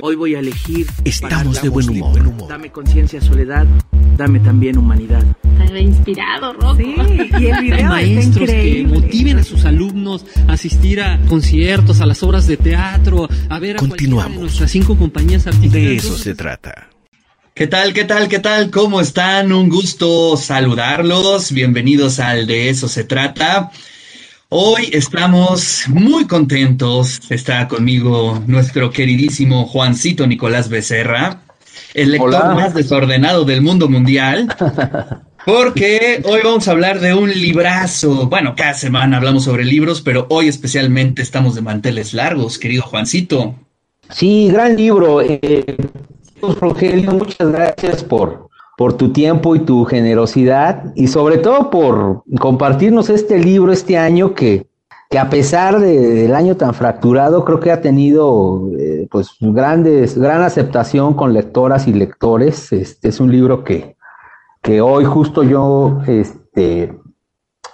Hoy voy a elegir. Estamos de buen humor. Dame conciencia, soledad. Dame también humanidad. Está inspirado, Rocco. Sí, y el video está Maestros que motiven a sus alumnos a asistir a conciertos, a las obras de teatro, a ver a Continuamos. de nuestras cinco compañías artísticas. De eso se trata. ¿Qué tal, qué tal, qué tal? ¿Cómo están? Un gusto saludarlos. Bienvenidos al De eso se trata. Hoy estamos muy contentos. Está conmigo nuestro queridísimo Juancito Nicolás Becerra, el lector Hola. más desordenado del mundo mundial. Porque hoy vamos a hablar de un librazo. Bueno, cada semana hablamos sobre libros, pero hoy especialmente estamos de manteles largos, querido Juancito. Sí, gran libro. Eh, Rogelio, muchas gracias por, por tu tiempo y tu generosidad y sobre todo por compartirnos este libro este año que, que a pesar de- del año tan fracturado, creo que ha tenido eh, pues grandes, gran aceptación con lectoras y lectores. Este es un libro que, que hoy justo yo este,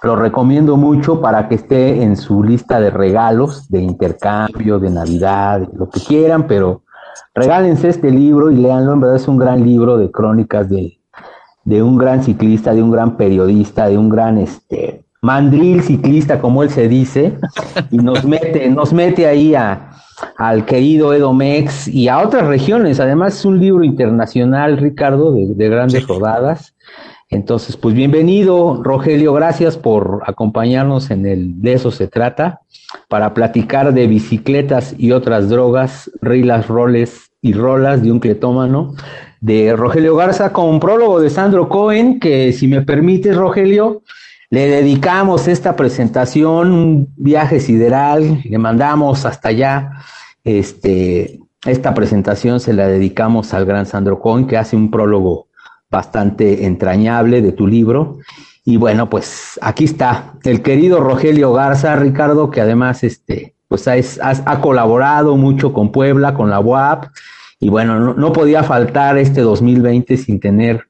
lo recomiendo mucho para que esté en su lista de regalos, de intercambio, de Navidad, lo que quieran, pero regálense este libro y léanlo, en verdad es un gran libro de crónicas de, de un gran ciclista, de un gran periodista, de un gran este mandril ciclista, como él se dice, y nos mete, nos mete ahí a, al querido Edomex y a otras regiones. Además, es un libro internacional, Ricardo, de, de grandes rodadas. Entonces, pues bienvenido, Rogelio, gracias por acompañarnos en el De eso se trata, para platicar de bicicletas y otras drogas, rilas, roles y rolas de un cletómano, de Rogelio Garza con prólogo de Sandro Cohen, que si me permites, Rogelio, le dedicamos esta presentación, un viaje sideral, le mandamos hasta allá, este, esta presentación se la dedicamos al gran Sandro Cohen, que hace un prólogo bastante entrañable de tu libro. Y bueno, pues aquí está el querido Rogelio Garza, Ricardo, que además este, pues ha, ha- ha colaborado mucho con Puebla, con la UAP, y bueno, no, no podía faltar este 2020 sin tener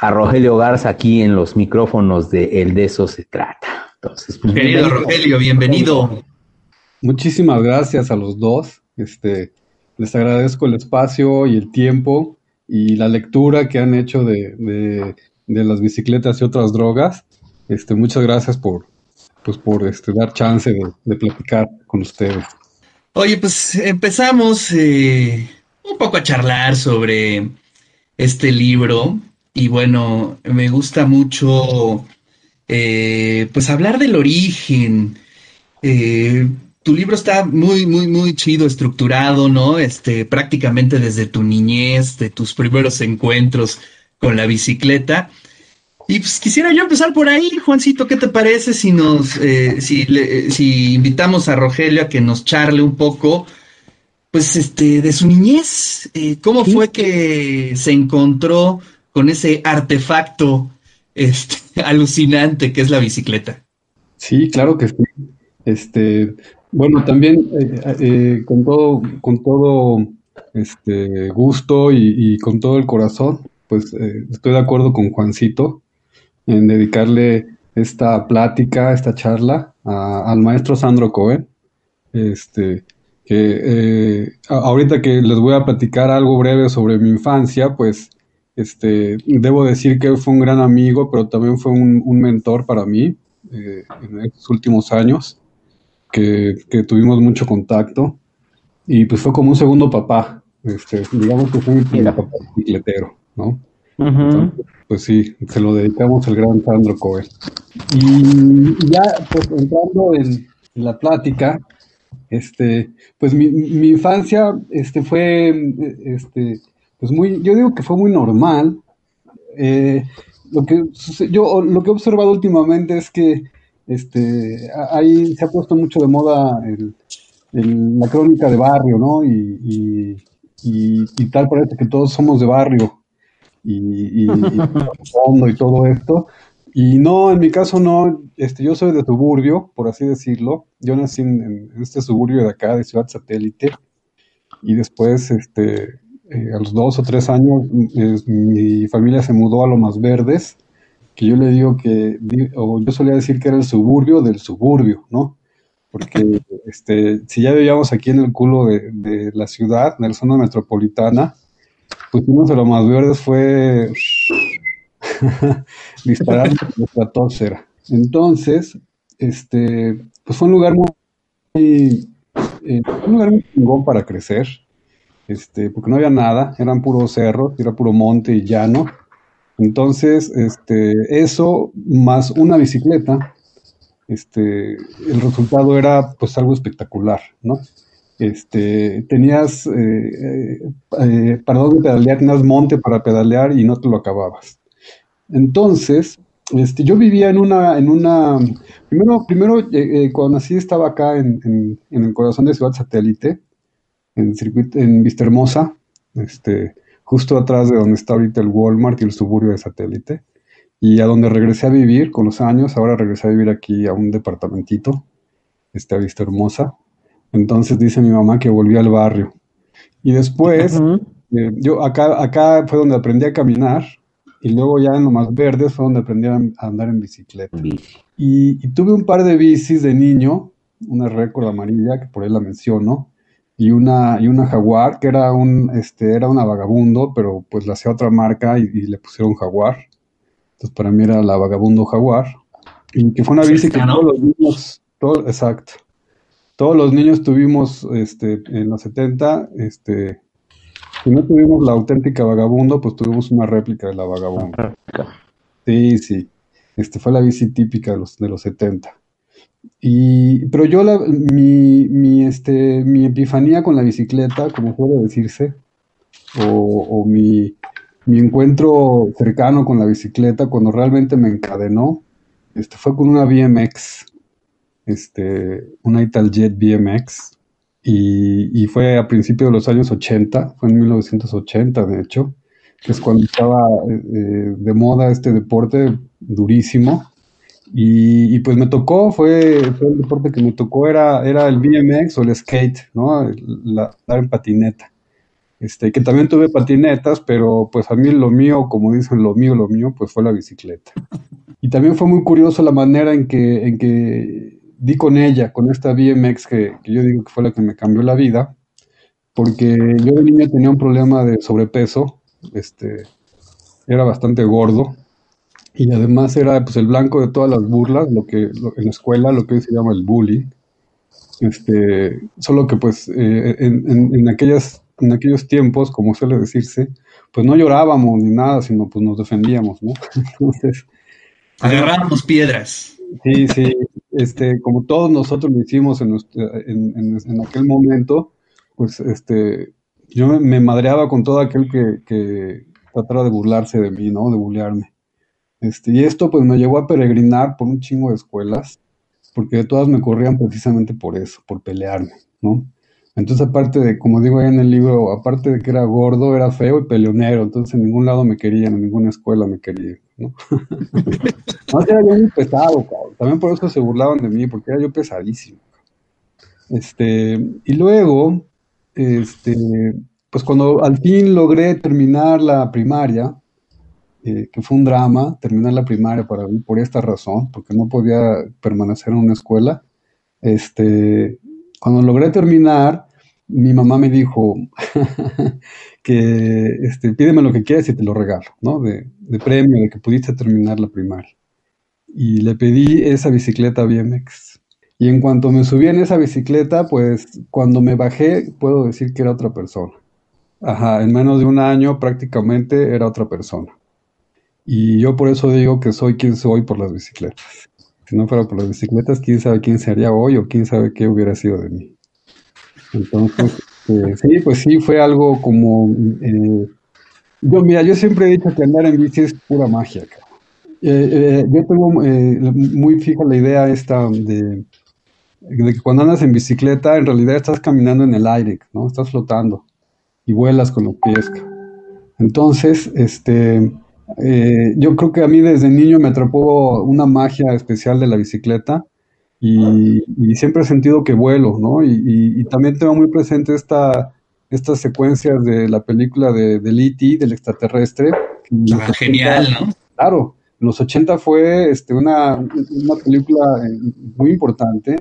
a Rogelio Garza aquí en los micrófonos de El de eso se trata. Entonces, pues, Querido bienvenido. Rogelio, bienvenido. Muchísimas gracias a los dos. Este, les agradezco el espacio y el tiempo y la lectura que han hecho de, de- de las bicicletas y otras drogas. Este, muchas gracias por, pues, por este, dar chance de, platicar con ustedes. Oye, pues empezamos eh, un poco a charlar sobre este libro y bueno, me gusta mucho eh, pues hablar del origen. Eh, tu libro está muy, muy, muy chido, estructurado, ¿no? Este, prácticamente desde tu niñez, de tus primeros encuentros con la bicicleta. Y pues quisiera yo empezar por ahí, Juancito, ¿qué te parece si nos, eh, si, le- si invitamos a Rogelio a que nos charle un poco, pues este, de su niñez? Eh, ¿cómo Sí. fue que se encontró con ese artefacto este, alucinante que es la bicicleta? Sí, claro que sí. Este, bueno, también eh, con todo, con todo este gusto y, y con todo el corazón, pues estoy de acuerdo con Juancito en dedicarle esta plática, esta charla a- al maestro Sandro Cohen. Este, que eh, ahorita que les voy a platicar algo breve sobre mi infancia, pues este, debo decir que fue un gran amigo, pero también fue un, un mentor para mí eh, en estos últimos años, que, que tuvimos mucho contacto. Y pues fue como un segundo papá. Este, digamos que fue mi papá bicicletero, ¿no? Entonces, pues sí, se lo dedicamos al gran Sandro Cohen. Y ya, pues entrando en, la plática, este, pues mi, mi infancia, este, fue, este, pues muy, yo digo que fue muy normal. Eh, lo que yo lo que he observado últimamente es que, este, ahí se ha puesto mucho de moda el, la crónica de barrio, ¿no? Y, y- y tal parece que todos somos de barrio y, y, y y todo esto. Y no, en mi caso no, este, yo soy de suburbio, por así decirlo. Yo nací en, en este suburbio de acá, de Ciudad Satélite, y después, este, eh, a los dos o tres años, mi familia se mudó a Lomas Verdes, que yo le digo que, o yo solía decir que era el suburbio del suburbio, ¿no? Porque este, si ya vivíamos aquí en el culo de, de la ciudad, en la zona metropolitana, pues uno de los más verdes fue disparar nuestra tósfera. Entonces, este, pues fue un lugar muy, eh, un lugar muy chingón para crecer, este, porque no había nada, eran puros cerros, era puro monte y llano. Entonces, este, eso más una bicicleta, este, el resultado era pues algo espectacular, ¿no? Este, tenías eh, eh, para dónde pedalear, tenías monte para pedalear y no te lo acababas. Entonces, este, yo vivía en una, en una, primero, primero eh, cuando nací estaba acá en, en, en, el corazón de Ciudad Satélite, en circuito, en Vista Hermosa, este, justo atrás de donde está ahorita el Walmart y el suburbio de Satélite, y a donde regresé a vivir con los años, ahora regresé a vivir aquí a un departamentito, este, a Vista Hermosa, entonces dice mi mamá que volví al barrio. Y después, uh -huh. eh, yo acá, acá fue donde aprendí a caminar, y luego ya en lo más verdes fue donde aprendí a andar en bicicleta. Y, y, tuve un par de bicis de niño, una récord amarilla, que por ahí la menciono, y una, y una jaguar, que era, un, este, era una vagabundo, pero pues la hacía otra marca y, y, le pusieron jaguar. Entonces para mí era la vagabundo jaguar. Y que fue una bici que todos los niños, todo, exacto, todos los niños tuvimos este, en los 70, este, si no tuvimos la auténtica vagabundo, pues tuvimos una réplica de la vagabundo. Sí, sí. Este fue la bici típica de los, de los 70. Y, pero yo, la, mi, mi, este, mi epifanía con la bicicleta, como puede decirse, o, o mi, mi, encuentro cercano con la bicicleta, cuando realmente me encadenó, este, fue con una BMX, este, una Italjet BMX, y, y, fue a principios de los años 80, fue en 1980 de hecho, que es cuando estaba eh, de moda este deporte durísimo. Y, y, pues me tocó, fue, fue, el deporte que me tocó, era, era el BMX o el skate, ¿no? La, dar en patineta. Este, que también tuve patinetas, pero pues a mí lo mío, como dicen, lo mío, lo mío, pues fue la bicicleta. Y también fue muy curioso la manera en que, en que di con ella, con esta BMX que, que, yo digo que fue la que me cambió la vida, porque yo de niño tenía un problema de sobrepeso, este, era bastante gordo, y además era pues, el blanco de todas las burlas, lo que lo, en la escuela, lo que hoy se llama el bullying. Este, solo que pues eh, en, en, en, aquellas, en aquellos tiempos, como suele decirse, pues no llorábamos ni nada, sino pues nos defendíamos, ¿no? Entonces... Agarrábamos piedras. Sí, sí, este, como todos nosotros lo hicimos en, en, en, aquel momento, pues este, yo me, me, madreaba con todo aquel que, que tratara de burlarse de mí, ¿no? De bullearme. Este, y esto pues me llevó a peregrinar por un chingo de escuelas, porque todas me corrían precisamente por eso, por pelearme, ¿no? Entonces, aparte de, como digo ahí en el libro, aparte de que era gordo, era feo y peleonero, entonces en ningún lado me querían, en ninguna escuela me querían, ¿no? no, era yo muy pesado, cabrón. También por eso se burlaban de mí, porque era yo pesadísimo. Este, y luego, este, pues cuando al fin logré terminar la primaria, eh, que fue un drama terminar la primaria para por esta razón, porque no podía permanecer en una escuela. Este, cuando logré terminar, mi mamá me dijo que este, pídeme lo que quieras y te lo regalo, ¿no? De, de, premio, de que pudiste terminar la primaria. Y le pedí esa bicicleta BMX. Y en cuanto me subí en esa bicicleta, pues cuando me bajé, puedo decir que era otra persona. Ajá, en menos de un año prácticamente era otra persona. Y yo por eso digo que soy quien soy por las bicicletas. Si no fuera por las bicicletas, quién sabe quién sería hoy o quién sabe qué hubiera sido de mí. Entonces, eh, sí, pues sí, fue algo como... Eh, yo, mira, yo siempre he dicho que andar en bici es pura magia. Eh, yo tengo muy fija la idea esta de, de que cuando andas en bicicleta, en realidad estás caminando en el aire, ¿no? Estás flotando y vuelas con los pies. Entonces, este eh, yo creo que a mí desde niño me atrapó una magia especial de la bicicleta y, y siempre he sentido que vuelo, ¿no? Y, y, y también tengo muy presente esta, estas secuencias de la película de, de E.T., del extraterrestre. Ah, genial, ¿no? Claro, en los 80 fue este, una, una película eh, muy importante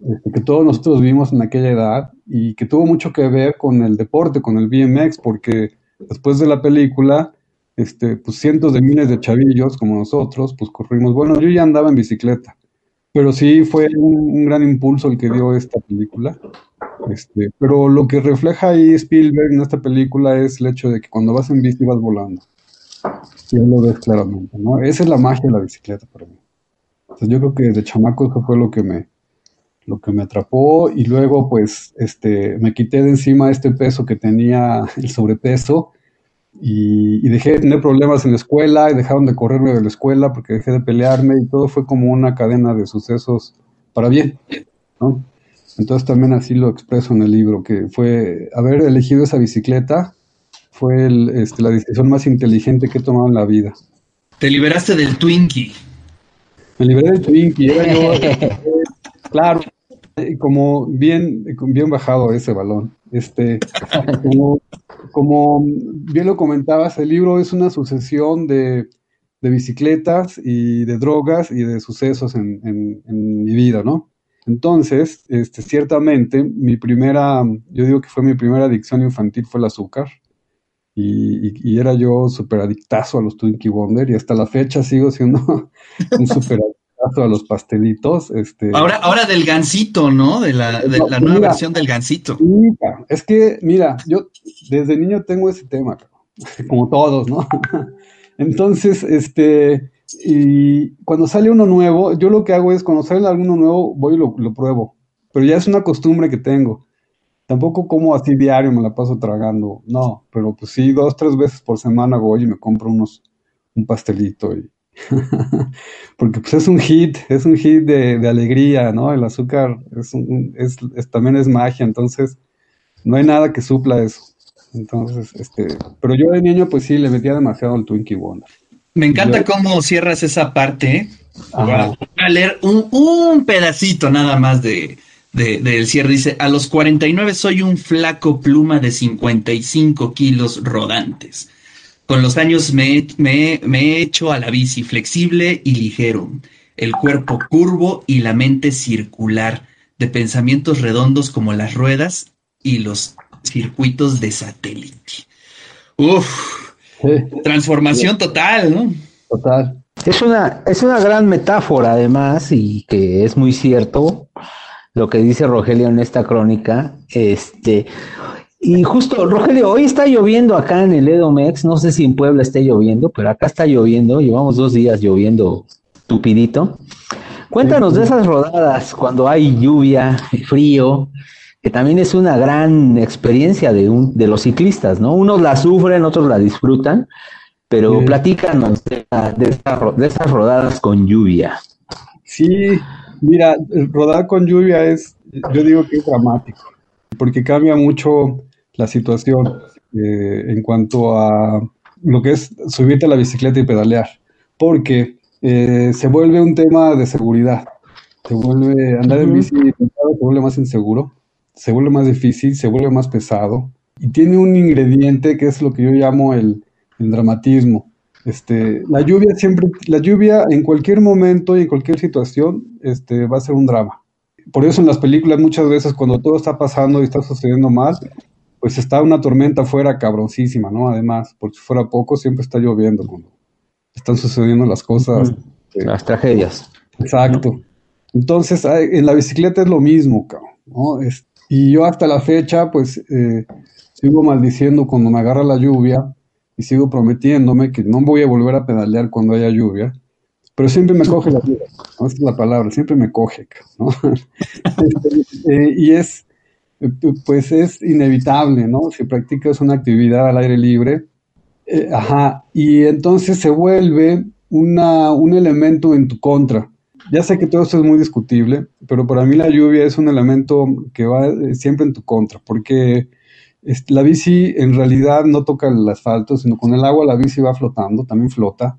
este, que todos nosotros vimos en aquella edad y que tuvo mucho que ver con el deporte, con el BMX, porque después de la película, este, pues cientos de miles de chavillos como nosotros, pues corrimos. Bueno, yo ya andaba en bicicleta, pero sí fue un, gran impulso el que dio esta película. Este, pero lo que refleja ahí Spielberg en esta película es el hecho de que cuando vas en bici vas volando. Y lo ves claramente, ¿no? Esa es la magia de la bicicleta para mí. Entonces yo creo que desde chamaco eso fue lo que me, lo que me atrapó y luego pues este, me quité de encima este peso que tenía el sobrepeso y, dejé de tener problemas en la escuela y dejaron de correrme de la escuela porque dejé de pelearme y todo fue como una cadena de sucesos para bien, ¿no? Entonces también así lo expreso en el libro, que fue haber elegido esa bicicleta fue este, la decisión más inteligente que he tomado en la vida. Te liberaste del Twinkie. Me liberé del Twinkie, era yo, claro, como bien, bien bajado ese balón. Este, como, bien lo comentabas, el libro es una sucesión de, bicicletas y de drogas y de sucesos en, en, mi vida, ¿no? Entonces, este, ciertamente, mi primera, yo digo que fue mi primera adicción infantil fue el azúcar. Y, era yo súper adictazo a los Twinkie Wonder y hasta la fecha sigo siendo un súper a los pastelitos. Este... Ahora, ahora del gansito, ¿no? De la, de la nueva versión del gansito. es que, mira, yo desde niño tengo ese tema, como todos, ¿no? Entonces, este, y cuando sale uno nuevo, yo lo que hago es cuando sale alguno nuevo, voy y lo, lo pruebo. Pero ya es una costumbre que tengo. Tampoco como así diario, me la paso tragando, no, pero pues sí, dos, tres veces por semana voy y me compro unos, un pastelito y... porque pues es un hit, es un hit de, alegría, ¿no? El azúcar es, un, es, también es magia, entonces no hay nada que supla eso. Entonces, este, pero yo de niño pues sí le metía demasiado al Twinkie Wonder. Me encanta cómo cierras esa parte. Voy a leer un, un pedacito nada más de, del cierre. Dice, a los 49 soy un flaco pluma de 55 kilos rodantes. Con los años me, me, he hecho a la bici flexible y ligero, el cuerpo curvo y la mente circular, de pensamientos redondos como las ruedas y los circuitos de satélite. Uf, transformación total, ¿no? Total. Es una, es una gran metáfora además y que es muy cierto lo que dice Rogelio en esta crónica. Este, y justo, Rogelio, hoy está lloviendo acá en el Edomex. No sé si en Puebla esté lloviendo, pero acá está lloviendo. Llevamos dos días lloviendo tupidito. Cuéntanos de esas rodadas cuando hay lluvia, frío, que también es una gran experiencia de, un, de los ciclistas, ¿no? Unos la sufren, otros la disfrutan, pero platícanos de, de, de esas rodadas con lluvia. Sí, Mira, rodar con lluvia es, yo digo que es dramático, porque cambia mucho la situación eh, en cuanto a lo que es subirte a la bicicleta y pedalear, porque eh, se vuelve un tema de seguridad, se vuelve, andar en bici se vuelve más inseguro, se vuelve más difícil, se vuelve más pesado, y tiene un ingrediente que es lo que yo llamo el, el dramatismo. Este, la lluvia siempre, la lluvia en cualquier momento y en cualquier situación, este, va a ser un drama. Por eso en las películas muchas veces cuando todo está pasando y está sucediendo mal, pues está una tormenta afuera cabroncísima, ¿no? Además, porque si fuera poco, siempre está lloviendo cuando están sucediendo las cosas. las tragedias. Exacto. Entonces, en la bicicleta es lo mismo, cabrón, ¿no? y yo hasta la fecha, pues, eh, sigo maldiciendo cuando me agarra la lluvia, y sigo prometiéndome que no voy a volver a pedalear cuando haya lluvia, pero siempre me coge la lluvia, ¿no? Esa es la palabra, siempre me coge, ¿no? Este, eh, y es, pues es inevitable, ¿no? Si practicas una actividad al aire libre, eh, ajá, y entonces se vuelve una, un elemento en tu contra. Ya sé que todo esto es muy discutible, pero para mí la lluvia es un elemento que va eh, siempre en tu contra, porque la bici en realidad no toca el asfalto, sino con el agua la bici va flotando, también flota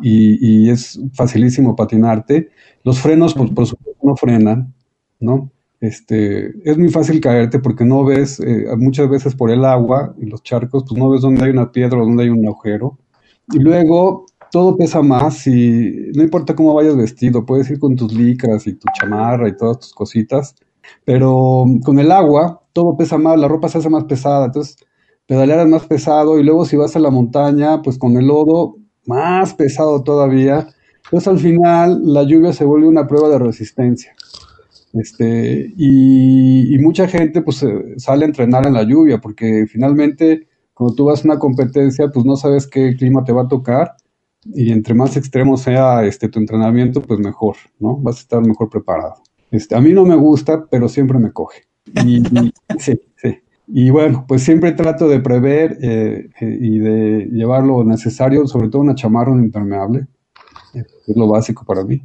y, es facilísimo patinarte. Los frenos, pues, por supuesto, no frenan, ¿no? Este, es muy fácil caerte porque no ves, eh, muchas veces por el agua y los charcos, pues no ves dónde hay una piedra o dónde hay un agujero. Y luego, todo pesa más y no importa cómo vayas vestido, puedes ir con tus licras y tu chamarra y todas tus cositas, pero con el agua todo pesa más, la ropa se hace más pesada, entonces pedalear es más pesado y luego si vas a la montaña, pues con el lodo más pesado todavía. Entonces al final la lluvia se vuelve una prueba de resistencia. Este, y, mucha gente pues sale a entrenar en la lluvia porque finalmente cuando tú vas a una competencia pues no sabes qué clima te va a tocar y entre más extremo sea este tu entrenamiento pues mejor, ¿no? Vas a estar mejor preparado. Este, a mí no me gusta, pero siempre me coge. Y, sí, sí. Y bueno, pues siempre trato de prever eh, eh, y de llevar lo necesario, sobre todo una chamarra, un impermeable. Es lo básico para mí.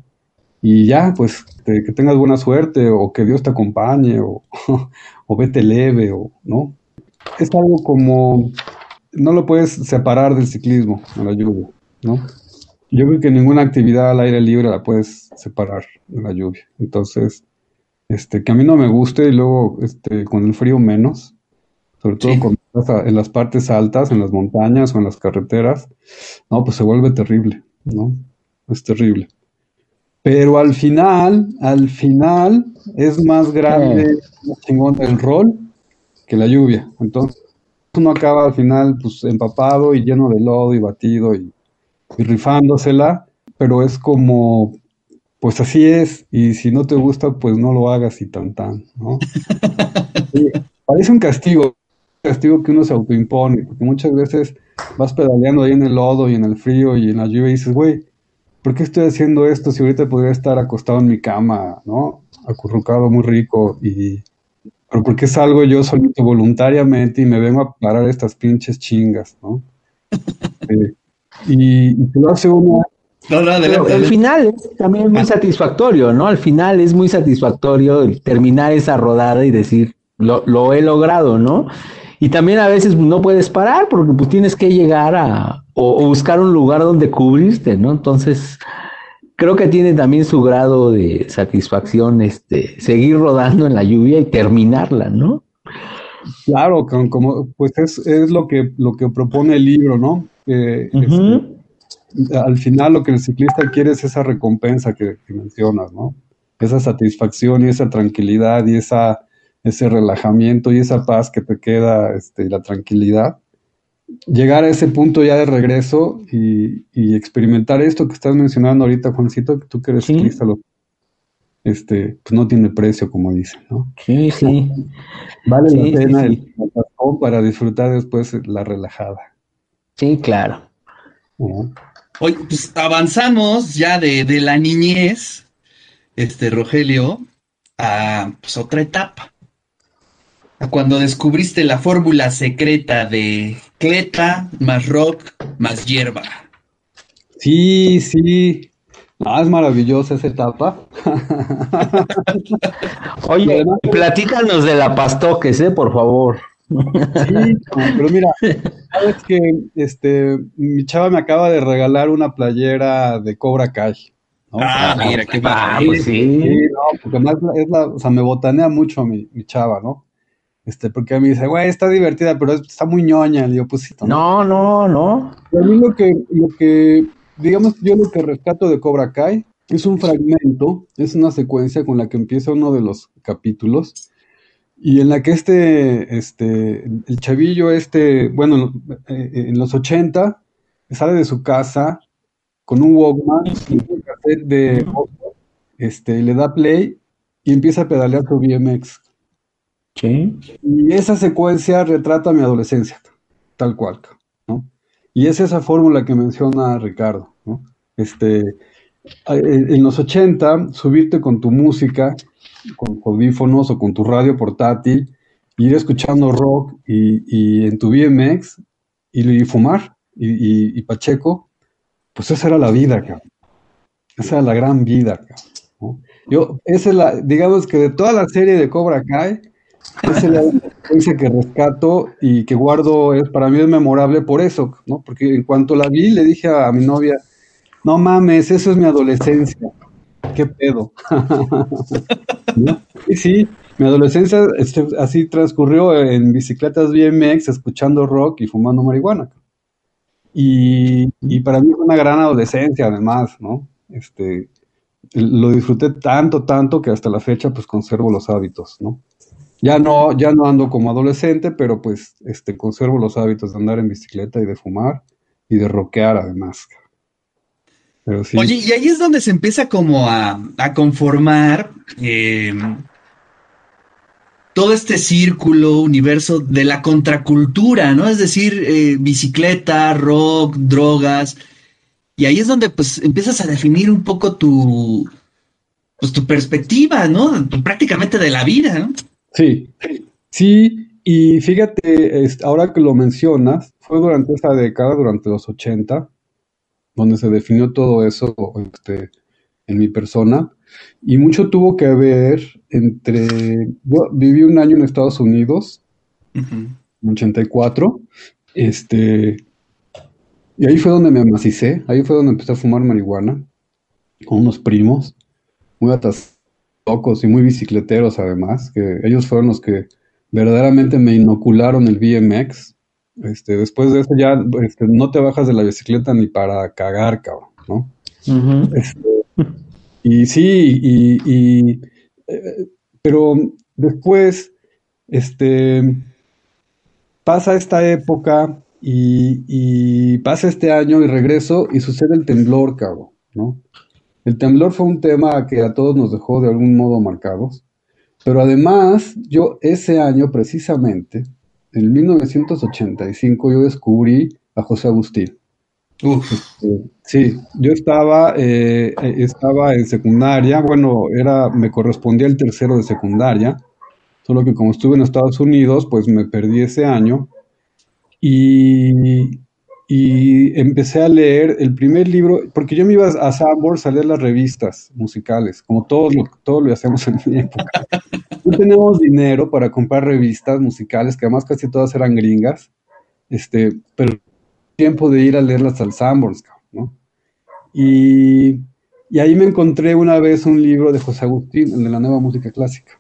Y ya, pues que tengas buena suerte o que Dios te acompañe o, o vete leve o no. Es algo como, no lo puedes separar del ciclismo, en la lluvia, ¿no? Yo creo que ninguna actividad al aire libre la puedes separar de la lluvia. Entonces, este, que a mí no me guste y luego este, con el frío menos, sobre todo con, en las partes altas, en las montañas o en las carreteras, no, pues se vuelve terrible, ¿no? Es terrible. Pero al final, al final es más grande el rol que la lluvia. Entonces uno acaba al final pues empapado y lleno de lodo y batido y, rifándosela, pero es como, pues así es, y si no te gusta, pues no lo hagas y tan tan, ¿no? parece un castigo, un castigo que uno se autoimpone, porque muchas veces vas pedaleando ahí en el lodo y en el frío y en la lluvia y dices, güey, ¿por qué estoy haciendo esto si ahorita podría estar acostado en mi cama, ¿no? Acurrucado muy rico y... Pero porque es algo yo solito voluntariamente y me vengo a parar estas pinches chingas, ¿no? Eh, y, y lo hace uno... No, no, al final es también muy ah. satisfactorio, ¿no? Al final es muy satisfactorio terminar esa rodada y decir, lo, lo he logrado, ¿no? Y también a veces no puedes parar porque pues tienes que llegar a o, buscar un lugar donde cubrirte, ¿no? Entonces, creo que tiene también su grado de satisfacción este seguir rodando en la lluvia y terminarla, ¿no? Claro, como, pues es, es, lo que lo que propone el libro, ¿no? Este, al final lo que el ciclista quiere es esa recompensa que, que mencionas, ¿no? Esa satisfacción y esa tranquilidad y esa ese relajamiento y esa paz que te queda, este, la tranquilidad, llegar a ese punto ya de regreso y, experimentar esto que estás mencionando ahorita, Juancito, que tú que eres ciclista, este, pues no tiene precio, como dicen, ¿no? Sí, sí. Vale la pena el para disfrutar después la relajada. Sí, claro. Hoy, pues avanzamos ya de, de, la niñez, este Rogelio, a pues, otra etapa cuando descubriste la fórmula secreta de cleta más rock más hierba. Sí, sí. Ah, es maravillosa esa etapa. Oye, platícanos de la pastoques, ¿eh? Por favor. Sí, pero mira, sabes que este, mi chava me acaba de regalar una playera de Cobra Kai. Ah, mira, qué ah, pues sí. sí. no, porque más es la, o sea, me botanea mucho mi, mi chava, ¿no? Este, porque a mí dice, güey, está divertida, pero está muy ñoña. Le digo, pues No, no, no. A mí lo que, lo que, digamos, yo lo que rescato de Cobra Kai es un fragmento, es una secuencia con la que empieza uno de los capítulos y en la que este, este, el chavillo este, bueno, eh, en los 80 sale de su casa con un Walkman y un cassette de este, le da play y empieza a pedalear su BMX. Y esa secuencia retrata mi adolescencia, tal cual, ¿no? Y es esa fórmula que menciona Ricardo, ¿no? Este, en los 80, subirte con tu música, con audífonos o con tu radio portátil, ir escuchando rock y, en tu BMX y, fumar y, Pacheco, pues esa era la vida. Esa era la gran vida, cabrón. Yo, esa es la, digamos que de toda la serie de Cobra Kai, es la experiencia que rescato y que guardo, es para mí es memorable por eso, ¿no? Porque en cuanto la vi, le dije a, mi novia, no mames, eso es mi adolescencia, qué pedo. Y sí, mi adolescencia este, así transcurrió en bicicletas BMX, escuchando rock y fumando marihuana. Y, y para mí fue una gran adolescencia, además, ¿no? Este, lo disfruté tanto, tanto que hasta la fecha pues conservo los hábitos, ¿no? Ya no, ya no ando como adolescente, pero pues este, conservo los hábitos de andar en bicicleta y de fumar y de rockear además. Oye, y ahí es donde se empieza como a, conformar eh, todo este círculo, universo de la contracultura, ¿no? Es decir, eh, bicicleta, rock, drogas. Y ahí es donde pues empiezas a definir un poco tu, pues, tu perspectiva, ¿no? Prácticamente de la vida, ¿no? Sí, sí, y fíjate, ahora que lo mencionas, fue durante esa década, durante los 80, donde se definió todo eso este, en mi persona, y mucho tuvo que ver entre, yo viví un año en Estados Unidos, en 84, este, y ahí fue donde me amacicé, ahí fue donde empecé a fumar marihuana, con unos primos, muy atas locos y muy bicicleteros además, que ellos fueron los que verdaderamente me inocularon el BMX. Este, después de eso ya este, no te bajas de la bicicleta ni para cagar, cabrón, ¿no? Este, y sí, y, eh, pero después, este, pasa esta época y, y, pasa este año y regreso y sucede el temblor, cabrón, ¿no? El temblor fue un tema que a todos nos dejó de algún modo marcados, pero además yo ese año precisamente, en 1985, yo descubrí a José Agustín. Este, sí, yo estaba, eh, estaba en secundaria, bueno, era, me correspondía el tercero de secundaria, solo que como estuve en Estados Unidos, pues me perdí ese año y, y empecé a leer el primer libro, porque yo me iba a Sanborns a leer las revistas musicales, como todos lo, lo hacemos en mi época. No tenemos dinero para comprar revistas musicales, que además casi todas eran gringas, este, pero tiempo de ir a leerlas al Sanborns, ¿no? Y, y ahí me encontré una vez un libro de José Agustín, el de la nueva música clásica.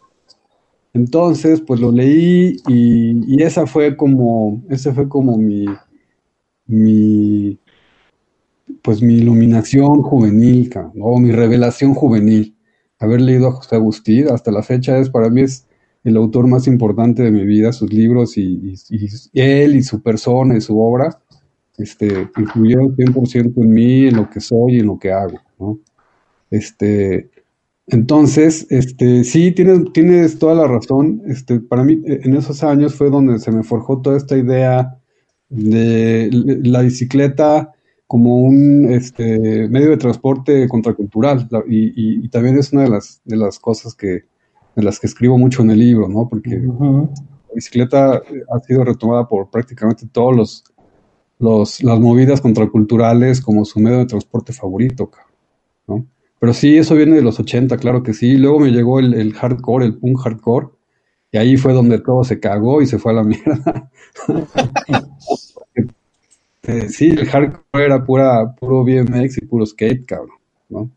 Entonces, pues lo leí y, y esa fue como, ese fue como mi, mi, pues mi iluminación juvenil, o mi revelación juvenil. Haber leído a José Agustín hasta la fecha es para mí es el autor más importante de mi vida, sus libros y, él y su persona y su obra este, influyeron 100% en mí, en lo que soy en lo que hago. Este, entonces, este, sí, tienes, tienes toda la razón. Este, para mí, en esos años fue donde se me forjó toda esta idea de la bicicleta como un este, medio de transporte contracultural y, también es una de las, de las cosas que, de las que escribo mucho en el libro, ¿no? Porque la bicicleta ha sido retomada por prácticamente todos los, los, las movidas contraculturales como su medio de transporte favorito, ¿no? Pero sí, eso viene de los 80, claro que sí. Luego me llegó el, el hardcore, el punk hardcore, y ahí fue donde todo se cagó y se fue a la mierda. Eh, sí, el hardcore era pura, puro BMX y puro skate, cabrón, ¿no?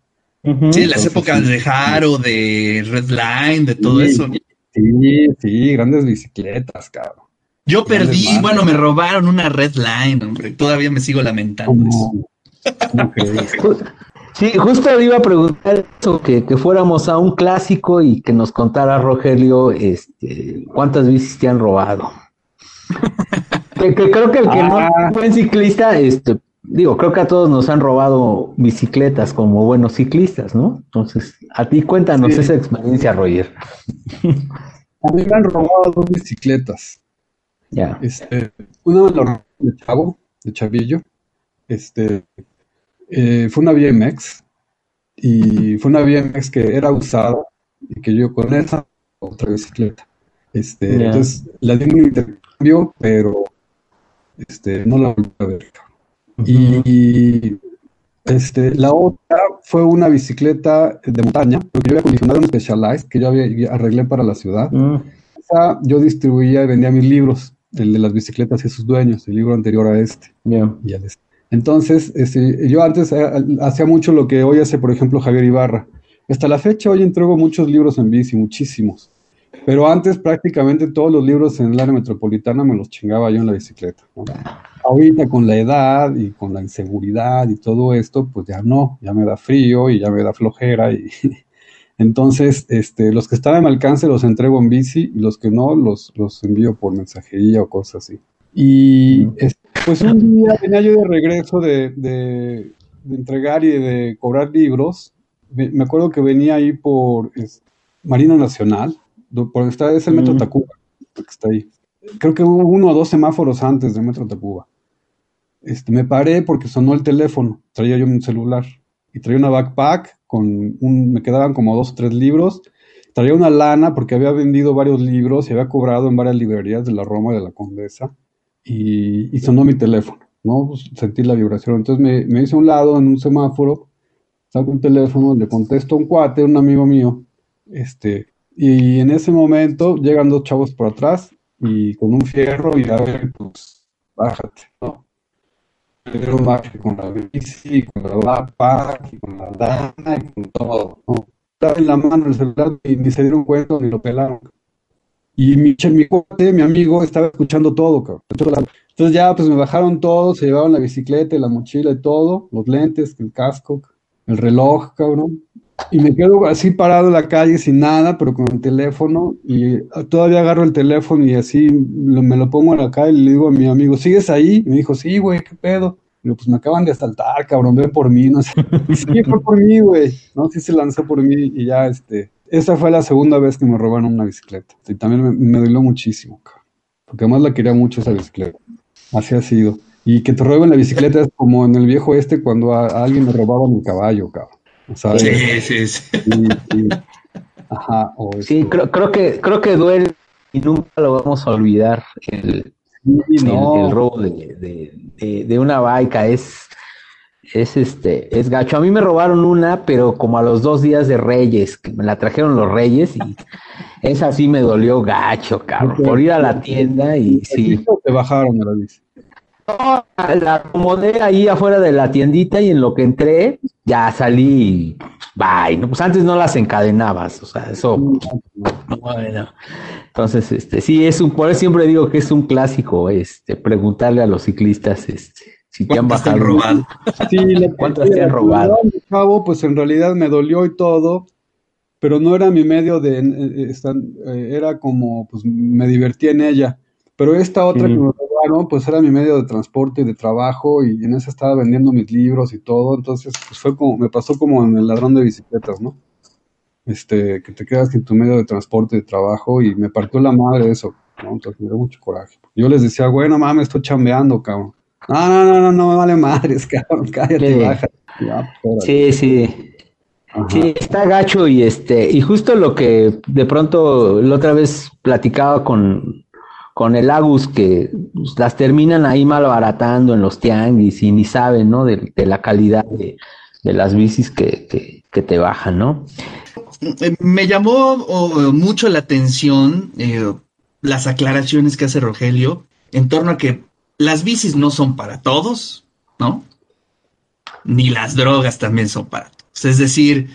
Sí, las épocas de Haro, de Redline, de todo eso. Sí, sí, grandes bicicletas, cabrón. Yo perdí, bueno, me robaron una Redline, hombre, todavía me sigo lamentando. Sí, justo iba a preguntar eso, que, fuéramos a un clásico y que nos contara Rogelio este, cuántas bicis te han robado. que, creo que el que no ah. fue ciclista, este, digo, creo que a todos nos han robado bicicletas como buenos ciclistas, ¿no? Entonces, a ti cuéntanos esa experiencia, Roger. a mí me han robado dos bicicletas. Ya. Este, una de chavo, de chavillo, este, eh, fue una BMX y fue una BMX que era usada y que yo con esa otra bicicleta. Este, Entonces la di un intercambio, pero este, no la volví a ver. Y este, la otra fue una bicicleta de montaña, porque yo había condicionado un Specialized que yo había, arreglé para la ciudad. Mm. yo distribuía y vendía mis libros, el de las bicicletas y sus dueños, el libro anterior a este. Y este. Entonces, este, yo antes eh, hacía mucho lo que hoy hace, por ejemplo, Javier Ibarra. Hasta la fecha hoy entrego muchos libros en bici, muchísimos. Pero antes prácticamente todos los libros en el área metropolitana me los chingaba yo en la bicicleta. Ahorita con la edad y con la inseguridad y todo esto, pues ya no, ya me da frío y ya me da flojera y entonces este, los que están a mi alcance los entrego en bici y los que no los, los envío por mensajería o cosas así. Y pues un día venía yo de regreso de, de, entregar y de cobrar libros. Me, acuerdo que venía ahí por Marina Nacional, por está, es el Metro Tacuba, que está ahí. Creo que hubo uno o dos semáforos antes del Metro Tacuba. Este, me paré porque sonó el teléfono, traía yo un celular y traía una backpack con un, me quedaban como dos o tres libros, traía una lana porque había vendido varios libros y había cobrado en varias librerías de la Roma y de la Condesa y, sonó mi teléfono, ¿no? Pues, sentí la vibración, entonces me, me hice a un lado en un semáforo, saco un teléfono, le contesto a un cuate, un amigo mío, este, y en ese momento llegan dos chavos por atrás y con un fierro y a ver, pues, bájate, ¿no? Pero bájate con la bici, con la backpack, con la lana, y con todo, ¿no? en la mano el celular y ni se dieron cuenta ni lo pelaron. Y mi, mi mi amigo, estaba escuchando todo, cabrón. Entonces ya, pues me bajaron todos, se llevaron la bicicleta, la mochila y todo, los lentes, el casco, el reloj, cabrón. Y me quedo así parado en la calle sin nada, pero con el teléfono. Y todavía agarro el teléfono y así me lo pongo en la calle y le digo a mi amigo, ¿sigues ahí? Y me dijo, sí, güey, ¿qué pedo? Y pues me acaban de asaltar, cabrón, ven por mí, no sé. Sí, fue por mí, güey. No, sí se lanzó por mí y ya, este, esa fue la segunda vez que me robaron una bicicleta. Y también me, me dolió muchísimo, cabrón. Porque además la quería mucho esa bicicleta. Así ha sido. Y que te roben la bicicleta es como en el viejo este cuando a, alguien le robaban un caballo, cabrón. Sí, sí, sí. Ajá. sí, creo, creo, que, creo que duele y nunca lo vamos a olvidar. El, el, robo de, de, de, una baica es, es este, es gacho. A mí me robaron una, pero como a los dos días de Reyes, que me la trajeron los Reyes y esa sí me dolió gacho, cabrón, por ir a la tienda y sí. Te bajaron la bici. No, la acomodé ahí afuera de la tiendita y en lo que entré, ya salí, bye. No, pues antes no las encadenabas, o sea, eso. No, bueno. Entonces, este, sí, es un, por eso siempre digo que es un clásico, este, preguntarle a los ciclistas, este, si te han bajado. Te robado? Sí, ¿Cuántas te han robado? Cabo, pues en realidad me dolió y todo, pero no era mi medio de, eh, eh, era como, pues me divertí en ella. Pero esta otra que me robaron, pues era mi medio de transporte y de trabajo, y en esa estaba vendiendo mis libros y todo, entonces pues fue como, me pasó como en el ladrón de bicicletas, ¿no? Este, que te quedas sin tu medio de transporte y de trabajo, y me partió la madre eso, ¿no? Entonces me dio mucho coraje. Yo les decía, bueno, mames, estoy chambeando, cabrón. No, no, no, no, no me vale madres, cabrón, cállate, baja. Pues, sí, sí. Sí, está gacho y este, y justo lo que de pronto la otra vez platicaba con, con el Agus que pues, las terminan ahí malbaratando en los tianguis y ni saben, ¿no? De, la calidad de, las bicis que, te bajan, ¿no? Eh, me llamó mucho la atención eh, las aclaraciones que hace Rogelio en torno a que las bicis no son para todos, ¿no? Ni las drogas también son para todos. Es decir...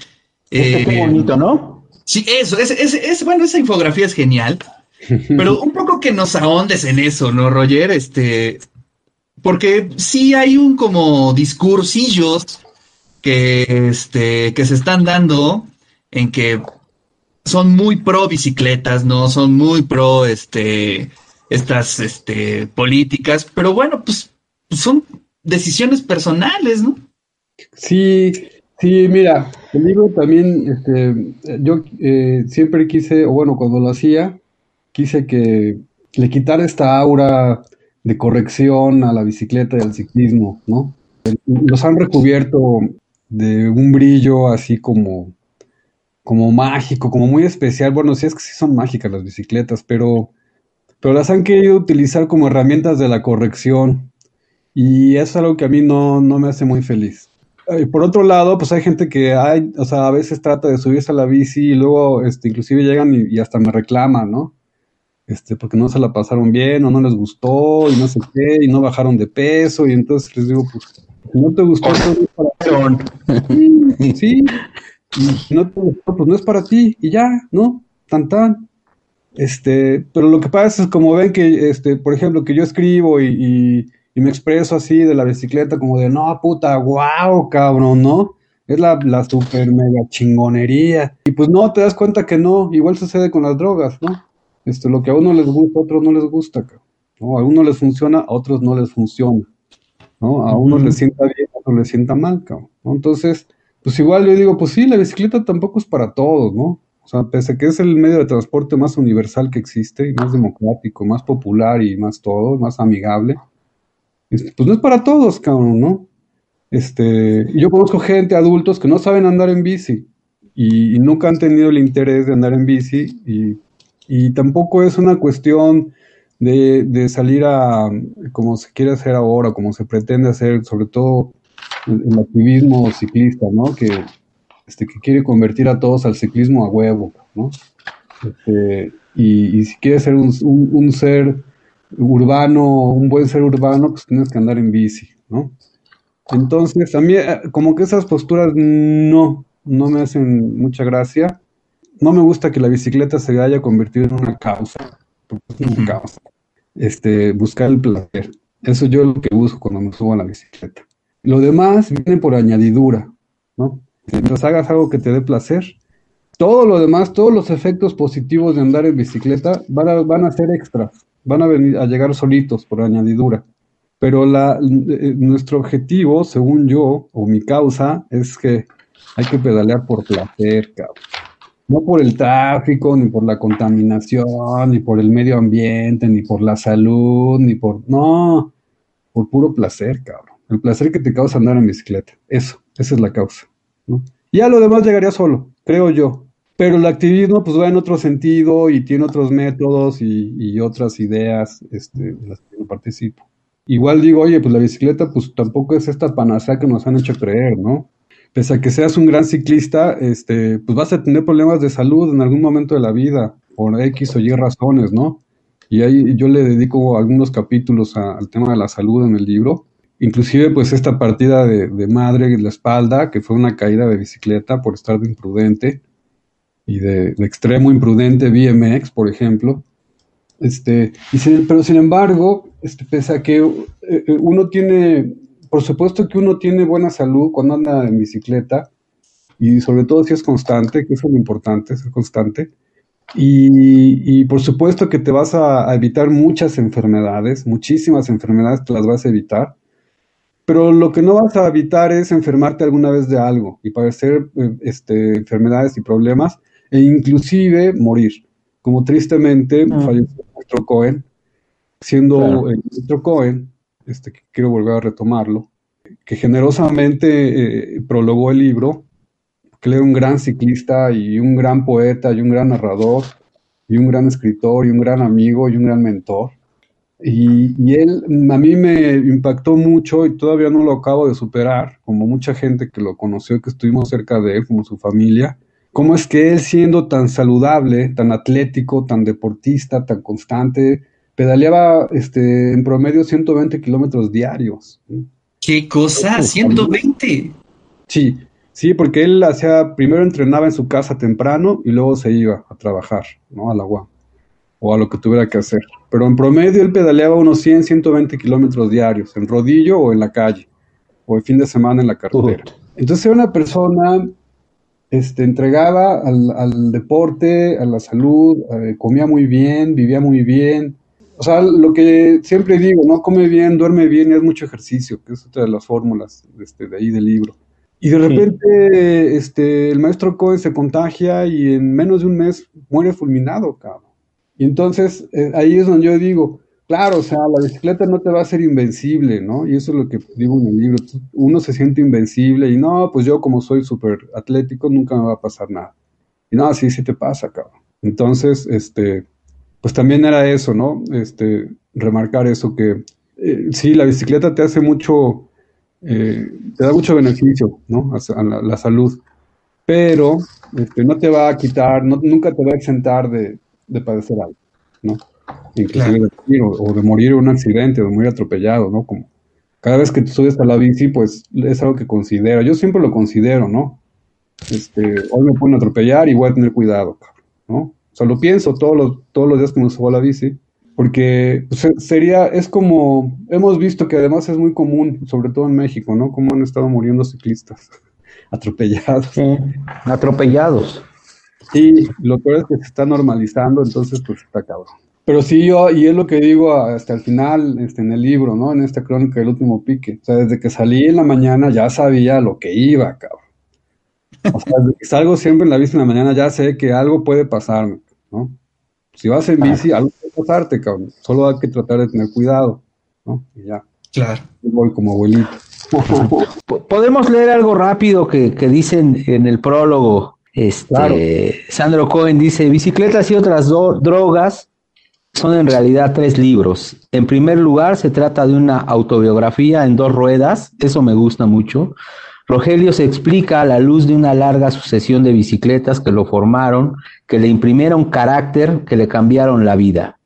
es eh, bonito, ¿no? Sí, eso, es, es, bueno, esa infografía es genial, pero un poco que nos ahondes en eso, ¿no, Roger? Este, porque sí hay un como discursillos que, este, que se están dando en que son muy pro bicicletas, ¿no? Son muy pro, este, estas este, políticas, pero bueno, pues son decisiones personales, ¿no? Sí, sí, mira, el libro también, este, yo eh, siempre quise, o bueno, cuando lo hacía, quise que le quitara esta aura de corrección a la bicicleta y al ciclismo, ¿no? Los han recubierto de un brillo así como, como mágico, como muy especial. Bueno, sí es que sí son mágicas las bicicletas, pero pero las han querido utilizar como herramientas de la corrección y es algo que a mí no, me hace muy feliz. Y por otro lado, pues hay gente que hay, o sea, a veces trata de subirse a la bici y luego, este, inclusive llegan y, hasta me reclaman, ¿no? Este, porque no se la pasaron bien o no les gustó y no sé qué y no bajaron de peso y entonces les digo, pues, si no te gustó, no para ti. Sí, Y si no te gustó, pues no es para ti y ya, ¿no? Tan tan. Este, pero lo que pasa es como ven que, este, por ejemplo, que yo escribo y, y, y me expreso así de la bicicleta como de, no, puta, wow, cabrón, ¿no? Es la, la super mega chingonería. Y pues no, te das cuenta que no, igual sucede con las drogas, ¿no? Esto, lo que a uno les gusta, a otros no les gusta, cabrón. ¿no? A uno les funciona, a otros no les funciona. ¿no? A uno les sienta bien, a otro les sienta mal, cabrón. ¿no? Entonces, pues igual yo digo, pues sí, la bicicleta tampoco es para todos, ¿no? O sea, pese a que es el medio de transporte más universal que existe, y más democrático, más popular y más todo, más amigable, pues no es para todos, cabrón, ¿no? Este, yo conozco gente, adultos, que no saben andar en bici y, y nunca han tenido el interés de andar en bici y, y tampoco es una cuestión de, de, salir a, como se quiere hacer ahora, como se pretende hacer, sobre todo el, el activismo ciclista, ¿no? Que, este, que quiere convertir a todos al ciclismo a huevo, ¿no? Este, y, y, si quieres ser un, un, un, ser urbano, un buen ser urbano, pues tienes que andar en bici, ¿no? Entonces, también, como que esas posturas no, no me hacen mucha gracia. No me gusta que la bicicleta se haya convertido en una causa, es una causa. Este, buscar el placer. Eso yo es lo que busco cuando me subo a la bicicleta. Lo demás viene por añadidura, ¿no? Mientras hagas algo que te dé placer, todo lo demás, todos los efectos positivos de andar en bicicleta van a, ser extras, van a venir a llegar solitos por añadidura. Pero eh, nuestro objetivo, según yo, o mi causa, es que hay que pedalear por placer, cabrón. No por el tráfico, ni por la contaminación, ni por el medio ambiente, ni por la salud, ni por... No, por puro placer, cabrón. El placer que te causa andar en bicicleta. Eso, esa es la causa. ¿No? Ya lo demás llegaría solo, creo yo. Pero el activismo pues va en otro sentido y tiene otros métodos y, otras ideas este, de las que yo participo. Igual digo, oye, pues la bicicleta pues tampoco es esta panacea que nos han hecho creer, ¿no? Pese a que seas un gran ciclista, este, pues vas a tener problemas de salud en algún momento de la vida, por X o Y razones, ¿no? Y ahí yo le dedico algunos capítulos al tema de la salud en el libro. Inclusive, pues esta partida de, madre en la espalda, que fue una caída de bicicleta por estar de imprudente, y de, extremo imprudente BMX, por ejemplo. Este, y sin, pero sin embargo, este, pese a que eh, uno tiene, por supuesto que uno tiene buena salud cuando anda en bicicleta, y sobre todo si es constante, que eso es lo importante, ser constante. Y, y por supuesto que te vas a, a, evitar muchas enfermedades, muchísimas enfermedades te las vas a evitar, pero lo que no vas a evitar es enfermarte alguna vez de algo y padecer este, enfermedades y problemas e inclusive morir, como tristemente mm. falleció nuestro Cohen, siendo claro. el maestro Cohen, este, que quiero volver a retomarlo, que generosamente eh, prologó el libro, que era un gran ciclista y un gran poeta y un gran narrador y un gran escritor y un gran amigo y un gran mentor. Y, y, él a mí me impactó mucho y todavía no lo acabo de superar, como mucha gente que lo conoció, que estuvimos cerca de él, como su familia. ¿Cómo es que él siendo tan saludable, tan atlético, tan deportista, tan constante, pedaleaba este, en promedio 120 kilómetros diarios. ¿Qué cosa? ¿120? Sí, sí, porque él hacía, primero entrenaba en su casa temprano y luego se iba a trabajar, ¿no? Al agua o a lo que tuviera que hacer. Pero en promedio él pedaleaba unos 100, 120 kilómetros diarios, en rodillo o en la calle, o el fin de semana en la carretera. Entonces era una persona este, entregada al, al, deporte, a la salud, eh, comía muy bien, vivía muy bien, o sea, lo que siempre digo, ¿no? Come bien, duerme bien y haz mucho ejercicio, que es otra de las fórmulas este, de ahí del libro. Y de repente, sí. este, el maestro Cohen se contagia y en menos de un mes muere fulminado, cabrón. Y entonces, eh, ahí es donde yo digo, claro, o sea, la bicicleta no te va a hacer invencible, ¿no? Y eso es lo que digo en el libro. Uno se siente invencible y no, pues yo como soy súper atlético, nunca me va a pasar nada. Y no, sí, sí te pasa, cabrón. Entonces, este, pues también era eso, ¿no? Este, remarcar eso que eh, sí, la bicicleta te hace mucho, eh, te da mucho beneficio, ¿no? A, la, la, salud, pero este, no te va a quitar, no, nunca te va a exentar de, de padecer algo, ¿no? Inclusive claro. de, o, o, de morir en un accidente, o de morir atropellado, ¿no? Como cada vez que subes a la bici, pues es algo que considero, yo siempre lo considero, ¿no? Este, hoy me pueden atropellar y voy a tener cuidado, ¿no? O sea, lo pienso todos los, todos los días que me subo a la bici, porque pues, sería, es como, hemos visto que además es muy común, sobre todo en México, ¿no? Cómo han estado muriendo ciclistas atropellados. atropellados. Sí, lo peor es que se está normalizando, entonces pues está cabrón. Pero sí, yo, y es lo que digo hasta el final, este, en el libro, ¿no? En esta crónica del último pique. O sea, desde que salí en la mañana ya sabía lo que iba, cabrón. O sea, desde que salgo siempre en la bici en la mañana ya sé que algo puede pasarme, ¿no? Si vas en bici, algo puede pasarte, cabrón. Solo hay que tratar de tener cuidado, ¿no? Y ya. Claro. voy como abuelito. Podemos leer algo rápido que, que dicen en el prólogo. Este, Sandro Cohen dice, bicicletas y otras drogas son en realidad tres libros. En primer lugar, se trata de una autobiografía en dos ruedas, eso me gusta mucho. Rogelio se explica a la luz de una larga sucesión de bicicletas que lo formaron, que le imprimieron carácter, que le cambiaron la vida.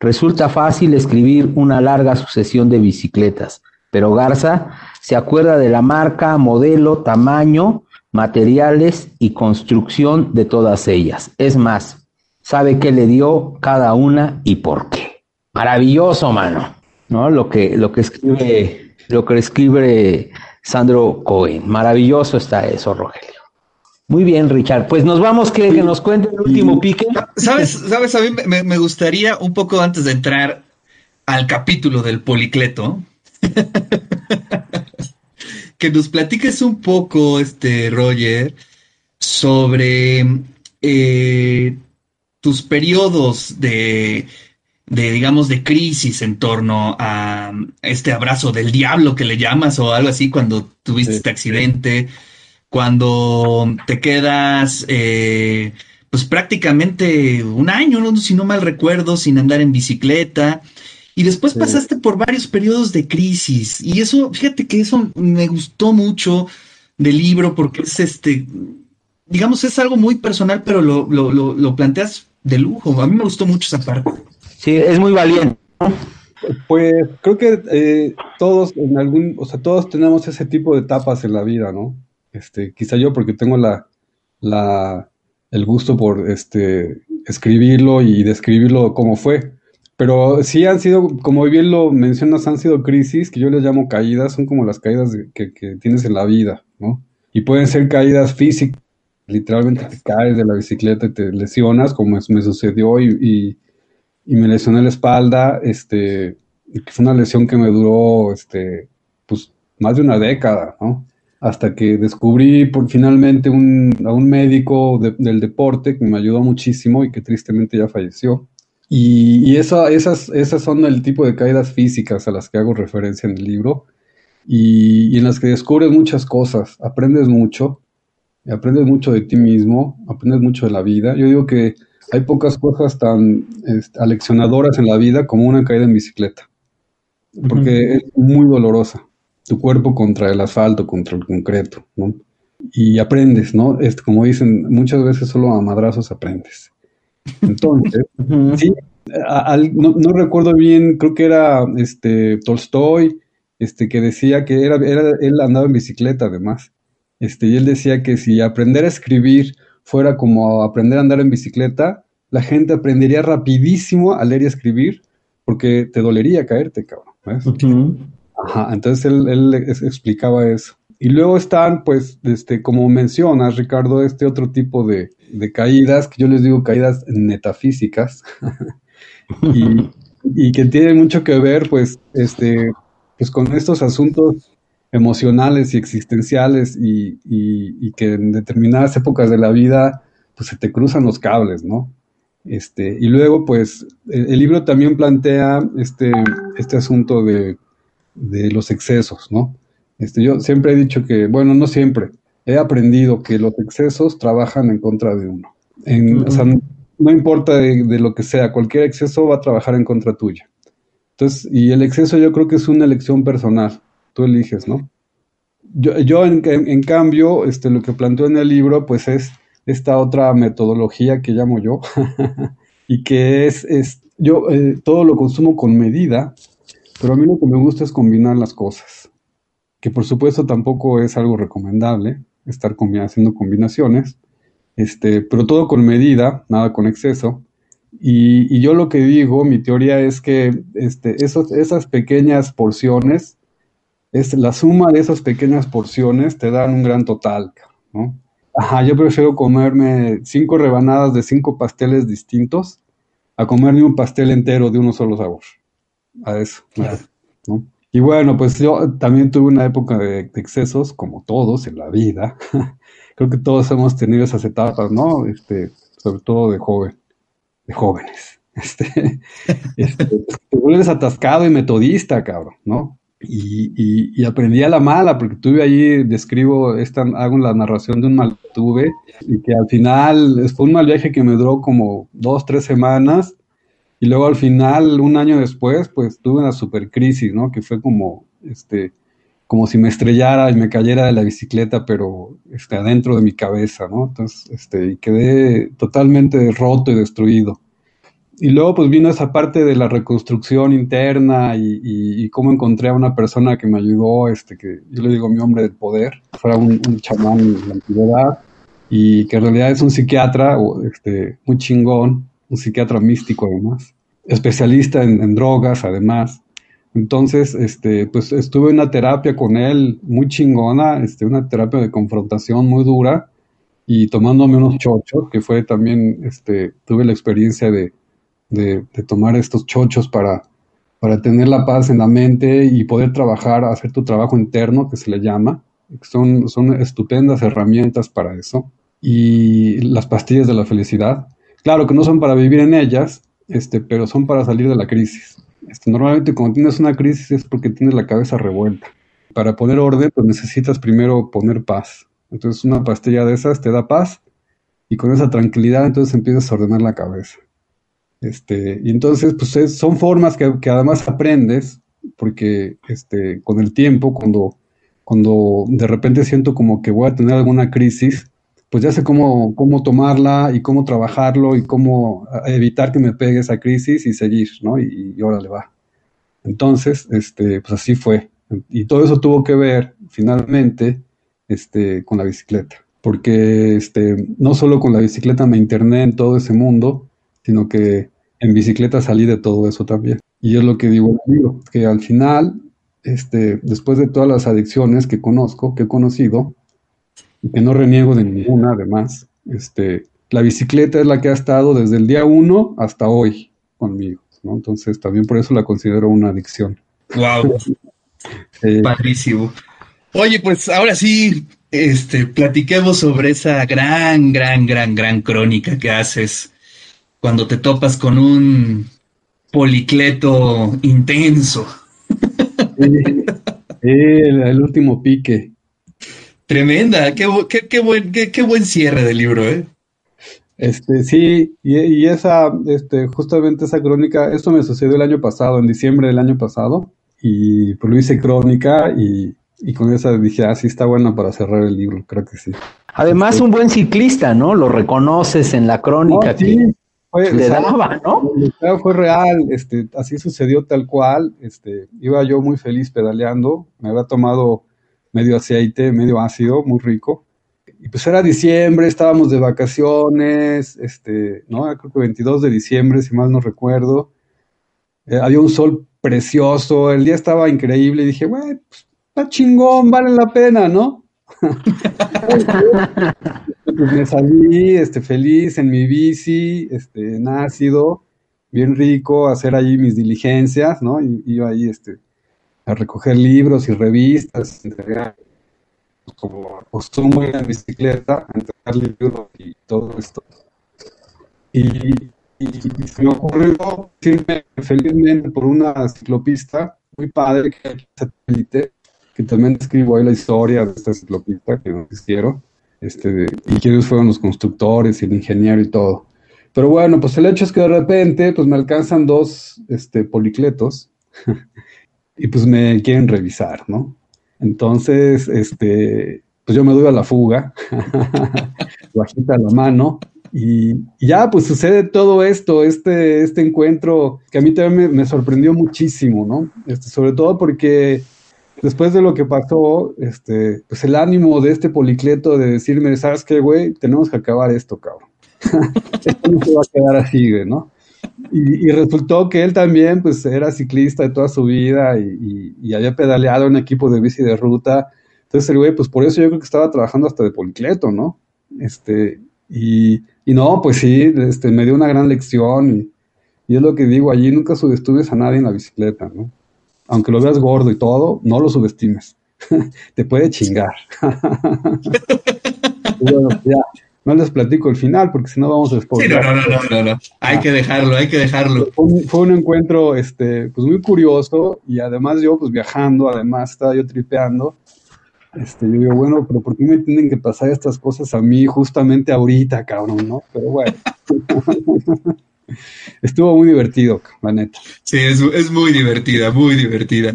Resulta fácil escribir una larga sucesión de bicicletas, pero Garza se acuerda de la marca, modelo, tamaño, materiales y construcción de todas ellas. Es más, sabe qué le dio cada una y por qué. Maravilloso, mano, ¿no? Lo que, lo que escribe, lo que escribe Sandro Cohen. Maravilloso está eso, Rogelio. Muy bien, Richard. Pues nos vamos, que, que nos cuente el último pique. ¿Sabes? ¿Sabes? A mí me, me gustaría un poco antes de entrar al capítulo del Policleto, que nos platiques un poco, este, Roger, sobre eh, tus periodos de, de, digamos, de crisis en torno a este abrazo del diablo que le llamas o algo así cuando tuviste este accidente, cuando te quedas, eh, pues prácticamente un año, ¿no? si no mal recuerdo, sin andar en bicicleta. Y después pasaste por varios periodos de crisis. Y eso, fíjate que eso me gustó mucho del libro porque es este, digamos, es algo muy personal, pero lo, lo, lo planteas de lujo. A mí me gustó mucho esa parte. Sí, es muy valiente. Pues creo que eh, todos en algún, o sea, todos tenemos ese tipo de etapas en la vida, ¿no? Este, quizá yo porque tengo la, la, el gusto por este, escribirlo y describirlo como fue. Pero sí han sido, como bien lo mencionas, han sido crisis que yo les llamo caídas, son como las caídas que, que tienes en la vida, ¿no? Y pueden ser caídas físicas, literalmente te caes de la bicicleta y te lesionas, como me sucedió y, me lesioné la espalda, este, que fue una lesión que me duró, este, pues, más de una década, ¿no? Hasta que descubrí por, finalmente un, a un médico del deporte que me ayudó muchísimo y que tristemente ya falleció. Y, y esas, esas son el tipo de caídas físicas a las que hago referencia en el libro y, y en las que descubres muchas cosas, aprendes mucho aprendes mucho de ti mismo, aprendes mucho de la vida. Yo digo que hay pocas cosas tan aleccionadoras en la vida como una caída en bicicleta, porque es muy dolorosa. Tu cuerpo contra el asfalto, contra el concreto, ¿no? Y aprendes, ¿no? Es, como dicen, muchas veces solo a madrazos aprendes. Entonces, sí, no, recuerdo bien, creo que era este Tolstoy, este, que decía que era, era, él andaba en bicicleta además, este, y él decía que si aprender a escribir fuera como aprender a andar en bicicleta, la gente aprendería rapidísimo a leer y escribir porque te dolería caerte, cabrón. Ajá, entonces él, explicaba eso. Y luego están, pues, este, como mencionas, Ricardo, este otro tipo de, caídas, que yo les digo caídas metafísicas, y, y, que tienen mucho que ver, pues, este, pues con estos asuntos emocionales y existenciales y, que en determinadas épocas de la vida pues se te cruzan los cables, ¿no? Este, y luego pues el, libro también plantea este, este asunto de, los excesos, ¿no? Este, yo siempre he dicho que, bueno, no siempre, he aprendido que los excesos trabajan en contra de uno. O sea, no importa de, de, lo que sea, cualquier exceso va a trabajar en contra tuya. Entonces, y el exceso yo creo que es una elección personal tú eliges, ¿no? Yo, yo en, en, cambio, este, lo que planteo en el libro, pues es esta otra metodología que llamo yo, y que es, es yo eh, todo lo consumo con medida, pero a mí lo que me gusta es combinar las cosas, que por supuesto tampoco es algo recomendable, estar haciendo combinaciones, este, pero todo con medida, nada con exceso. Y, yo lo que digo, mi teoría es que este, esos, esas pequeñas porciones, es la suma de esas pequeñas porciones te dan un gran total, ¿no? Ajá, yo prefiero comerme cinco rebanadas de cinco pasteles distintos a comerme un pastel entero de uno solo sabor. A eso, ¿no? Y bueno, pues yo también tuve una época de, excesos, como todos en la vida. Creo que todos hemos tenido esas etapas, ¿no? Este, sobre todo de joven, de jóvenes. Este, este, te vuelves atascado y metodista, cabrón, ¿no? Y, aprendí a la mala, porque tuve ahí, describo, esta, hago la narración de un mal tuve, y que al final fue un mal viaje que me duró como dos, tres semanas, y luego al final, un año después, pues tuve una super crisis, ¿no? Que fue como, este, como si me estrellara y me cayera de la bicicleta, pero este, adentro de mi cabeza, ¿no? Entonces, este, y quedé totalmente roto y destruido. Y luego pues vino esa parte de la reconstrucción interna y, y, cómo encontré a una persona que me ayudó, este, que yo le digo mi hombre del poder, fuera un, un chamán de la antigüedad y que en realidad es un psiquiatra este, muy chingón, un psiquiatra místico además, especialista en, drogas además. Entonces, este, pues estuve en una terapia con él muy chingona, este, una terapia de confrontación muy dura y tomándome unos chochos, que fue también, este, tuve la experiencia de, de, tomar estos chochos para, para tener la paz en la mente y poder trabajar, hacer tu trabajo interno, que se le llama. Son, son estupendas herramientas para eso. Y las pastillas de la felicidad, Claro que no son para vivir en ellas, este, pero son para salir de la crisis. Este, normalmente cuando tienes una crisis es porque tienes la cabeza revuelta. Para poner orden, pues necesitas primero poner paz. Entonces una pastilla de esas te da paz y con esa tranquilidad entonces empiezas a ordenar la cabeza. Este, y entonces, pues son formas que, además aprendes, porque este, con el tiempo, cuando, cuando de repente siento como que voy a tener alguna crisis, pues ya sé cómo, cómo tomarla y cómo trabajarlo y cómo evitar que me pegue esa crisis y seguir, ¿no? Y, y órale va. Entonces, este, pues así fue. Y todo eso tuvo que ver, finalmente, este, con la bicicleta. Porque este, no solo con la bicicleta me interné en todo ese mundo, sino que en bicicleta salí de todo eso también. Y es lo que digo, amigo, que al final, este, después de todas las adicciones que conozco, que he conocido, que no reniego de ninguna además. Este, la bicicleta es la que ha estado desde el día uno hasta hoy conmigo, ¿no? Entonces también por eso la considero una adicción. Wow. Padrísimo. Oye, pues ahora sí, este, platiquemos sobre esa gran, gran, gran, gran crónica que haces cuando te topas con un policleto intenso. el último pique. Tremenda, qué, qué, buen, qué, buen cierre del libro, ¿eh? Este, sí, y, esa, este, justamente esa crónica, esto me sucedió el año pasado, en diciembre del año pasado, y pues lo hice crónica y, con esa dije, ah, sí está bueno para cerrar el libro, creo que sí. Además, este, un buen ciclista, ¿no? Lo reconoces en la crónica. sí, fue, le daba, ¿no? Fue real, este, así sucedió tal cual, este, iba yo muy feliz pedaleando, me había tomado medio aceite, medio ácido, muy rico. Y pues era diciembre, estábamos de vacaciones, este, ¿no? Creo que 22 de diciembre, si mal no recuerdo. Eh, había un sol precioso, el día estaba increíble y dije, güey, pues, está chingón, vale la pena, ¿no? pues me salí este, feliz en mi bici, este, en ácido, bien rico, hacer ahí mis diligencias, ¿no? Y iba ahí, este, a recoger libros y revistas, entregar como acostumbro en la bicicleta, entregar libros y todo esto. Y, se me ocurrió irme felizmente por una ciclopista muy padre que satélite, que también escribo ahí la historia de esta ciclopista que no quiero, este, y quiénes fueron los constructores el ingeniero y todo. Pero bueno, pues el hecho es que de repente pues me alcanzan dos este, policletos y pues me quieren revisar, ¿no? Entonces, este, pues yo me doy a la fuga, bajita la mano, y, ya, pues sucede todo esto, este, este encuentro que a mí también me, sorprendió muchísimo, ¿no? Este, sobre todo porque después de lo que pasó, este, pues el ánimo de este policleto de decirme, ¿sabes qué, güey? Tenemos que acabar esto, cabrón. esto no se va a quedar así, güey, ¿no? Y, resultó que él también, pues, era ciclista de toda su vida y, había pedaleado en un equipo de bici de ruta. Entonces el güey, pues por eso yo creo que estaba trabajando hasta de policleto, ¿no? Este, y, no, pues sí, este, me dio una gran lección y es lo que digo, allí nunca subestimes a nadie en la bicicleta, ¿no? Aunque lo veas gordo y todo, no lo subestimes. Te puede chingar. bueno, ya, no les platico el final porque si no vamos a spoiler. Sí, no, no, no, no, no, Hay que dejarlo, hay que dejarlo. Fue un, encuentro este, pues muy curioso y además yo pues viajando, además estaba yo tripeando. Este, yo digo, bueno, pero ¿por qué me tienen que pasar estas cosas a mí justamente ahorita, cabrón, no? Pero bueno. Estuvo muy divertido, la neta. Sí, es, es muy divertida, muy divertida.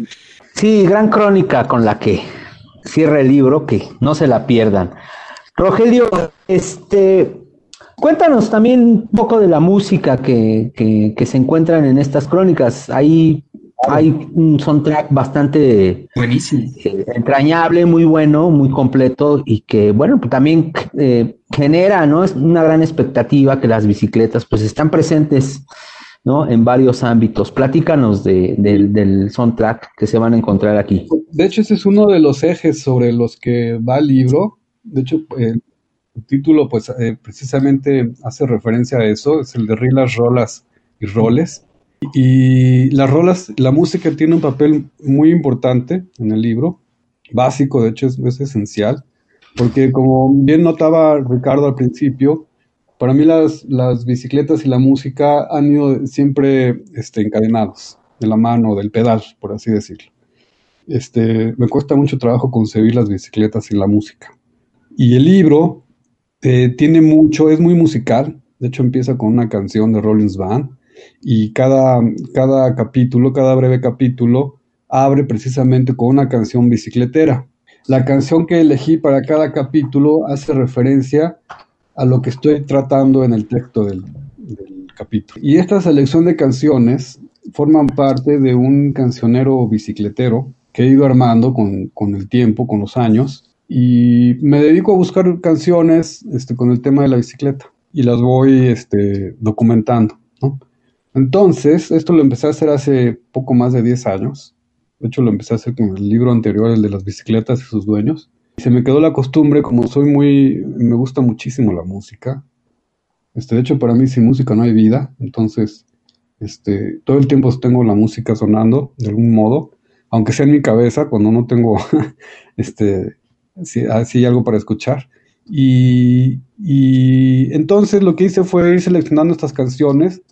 Sí, gran crónica con la que cierra el libro, que no se la pierdan. Rogelio, este, cuéntanos también un poco de la música que, que, se encuentran en estas crónicas. Ahí hay un soundtrack bastante buenísimo, eh, entrañable, muy bueno, muy completo y que, bueno, pues también eh, genera, ¿no? Es una gran expectativa que las bicicletas, pues, están presentes, ¿no? En varios ámbitos. Platícanos de, del soundtrack que se van a encontrar aquí. De hecho, ese es uno de los ejes sobre los que va el libro de hecho, el título pues eh, precisamente hace referencia a eso, es el de Rilas, Rolas y Roles. Y las rolas, la música tiene un papel muy importante en el libro, básico, de hecho es, esencial, porque como bien notaba Ricardo al principio, para mí las, las bicicletas y la música han ido siempre este, encadenados, de la mano, del pedal, por así decirlo. Este, me cuesta mucho trabajo concebir las bicicletas y la música. Y el libro eh, tiene mucho, es muy musical. De hecho, empieza con una canción de Rollins Band y cada, cada capítulo, cada breve capítulo, abre precisamente con una canción bicicletera. La canción que elegí para cada capítulo hace referencia a lo que estoy tratando en el texto del, capítulo. Y esta selección de canciones forman parte de un cancionero bicicletero que he ido armando con, con el tiempo, con los años, y me dedico a buscar canciones este, con el tema de la bicicleta y las voy este, documentando. Entonces, esto lo empecé a hacer hace poco más de 10 años. De hecho, lo empecé a hacer con el libro anterior, el de las bicicletas y sus dueños. Y se me quedó la costumbre, como soy muy, me gusta muchísimo la música. Este, de hecho, para mí sin música no hay vida. Entonces, este, todo el tiempo tengo la música sonando de algún modo, aunque sea en mi cabeza, cuando no tengo este, así, hay algo para escuchar. Y, entonces lo que hice fue ir seleccionando estas canciones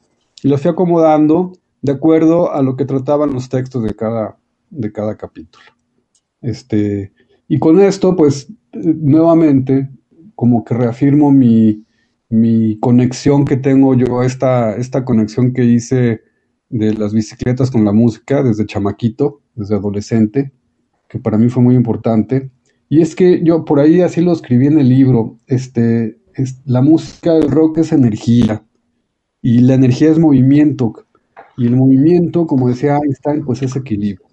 y las fui acomodando de acuerdo a lo que trataban los textos de cada, de cada capítulo. Este, y con esto, pues, nuevamente, como que reafirmo mi, mi conexión que tengo yo, esta, esta conexión que hice de las bicicletas con la música desde chamaquito, desde adolescente, que para mí fue muy importante. Y es que yo por ahí así lo escribí en el libro, este, es, la música, el rock es energía y la energía es movimiento y el movimiento, como decía Einstein, pues es equilibrio.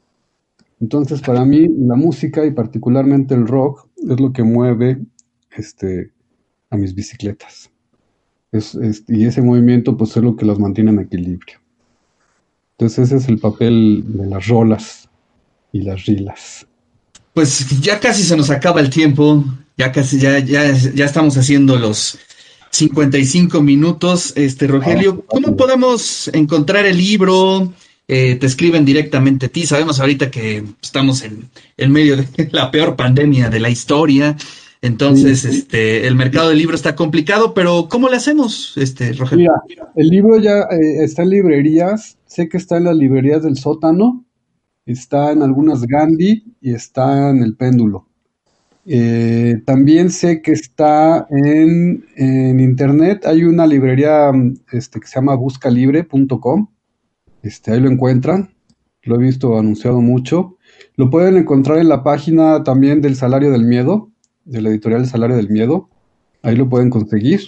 Entonces para mí la música y particularmente el rock es lo que mueve este, a mis bicicletas. y ese movimiento pues es lo que las mantiene en equilibrio. Entonces ese es el papel de las rolas y las rilas pues ya casi se nos acaba el tiempo, ya casi, ya, ya, ya estamos haciendo los 55 minutos. Este, Rogelio, ah, ¿cómo podemos encontrar el libro? Eh, te escriben directamente a ti. Sabemos ahorita que estamos en, en, medio de la peor pandemia de la historia. Entonces, este, el mercado del libro está complicado, pero ¿cómo le hacemos, este, Rogelio? Mira, el libro ya eh, está en librerías. Sé que está en las librerías del sótano está en algunas Gandhi y está en el péndulo. Eh, también sé que está en, internet, hay una librería este, que se llama buscalibre.com, este, ahí lo encuentran, lo he visto anunciado mucho. Lo pueden encontrar en la página también del Salario del Miedo, de la editorial Salario del Miedo, ahí lo pueden conseguir.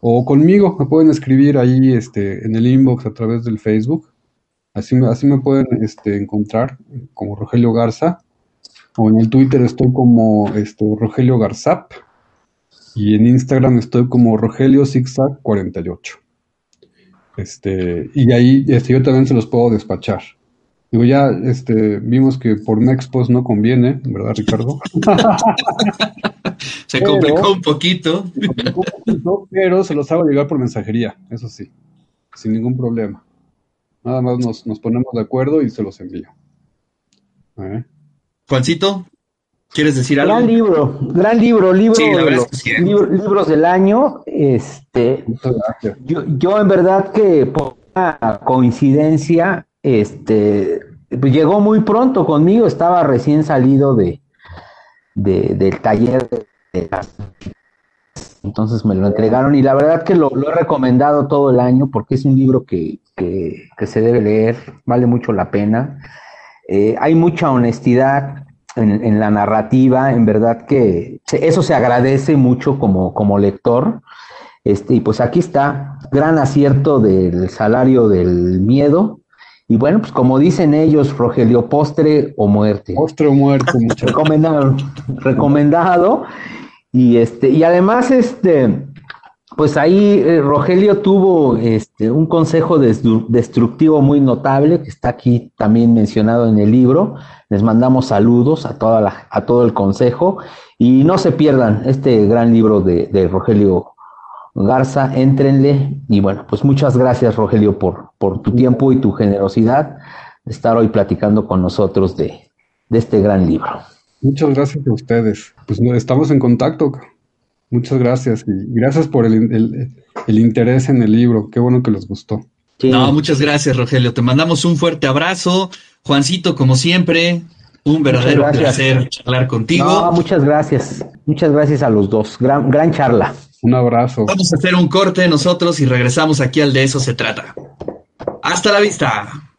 O conmigo, me pueden escribir ahí este, en el inbox a través del Facebook. Así me, así me pueden este, encontrar como Rogelio Garza. o en el Twitter estoy como este, Rogelio Garzap y en Instagram estoy como Rogelio Zigzag 48. Este, y ahí este, yo también se los puedo despachar. Digo, ya este, vimos que por Nextpost no conviene, ¿verdad, Ricardo? se complicó un poquito. Se complicó un poquito, pero se los hago llegar por mensajería, eso sí, sin ningún problema. Nada más nos, nos ponemos de acuerdo y se los envío. ¿Eh? Juancito, ¿quieres decir algo? Gran libro, gran libro, libro de los ¿eh? libros del año. Este, yo, yo en verdad que por una coincidencia este, pues llegó muy pronto conmigo, estaba recién salido de, del taller de, entonces me lo entregaron y la verdad que lo, he recomendado todo el año porque es un libro que, se debe leer, vale mucho la pena. Eh, hay mucha honestidad en, la narrativa, en verdad que eso se agradece mucho como, como lector. Este, y pues aquí está, gran acierto del salario del miedo, y bueno, pues como dicen ellos, Rogelio, postre o muerte. Postre o muerte, mucho. recomendado, recomendado. Y este, y además, este, pues ahí eh, Rogelio tuvo este, un consejo destructivo muy notable, que está aquí también mencionado en el libro. Les mandamos saludos a, toda la, a todo el consejo. Y no se pierdan este gran libro de, de Rogelio Garza, éntrenle. Y bueno, pues muchas gracias, Rogelio, por, por tu tiempo y tu generosidad de estar hoy platicando con nosotros de, este gran libro. Muchas gracias a ustedes. Pues estamos en contacto. Muchas gracias y gracias por el, interés en el libro. Qué bueno que les gustó. No, muchas gracias, Rogelio. Te mandamos un fuerte abrazo. Juancito, como siempre, un verdadero placer charlar contigo. muchas gracias. Muchas gracias a los dos. Gran, gran charla. Un abrazo. Vamos a hacer un corte nosotros y regresamos aquí al de eso se trata. Hasta la vista.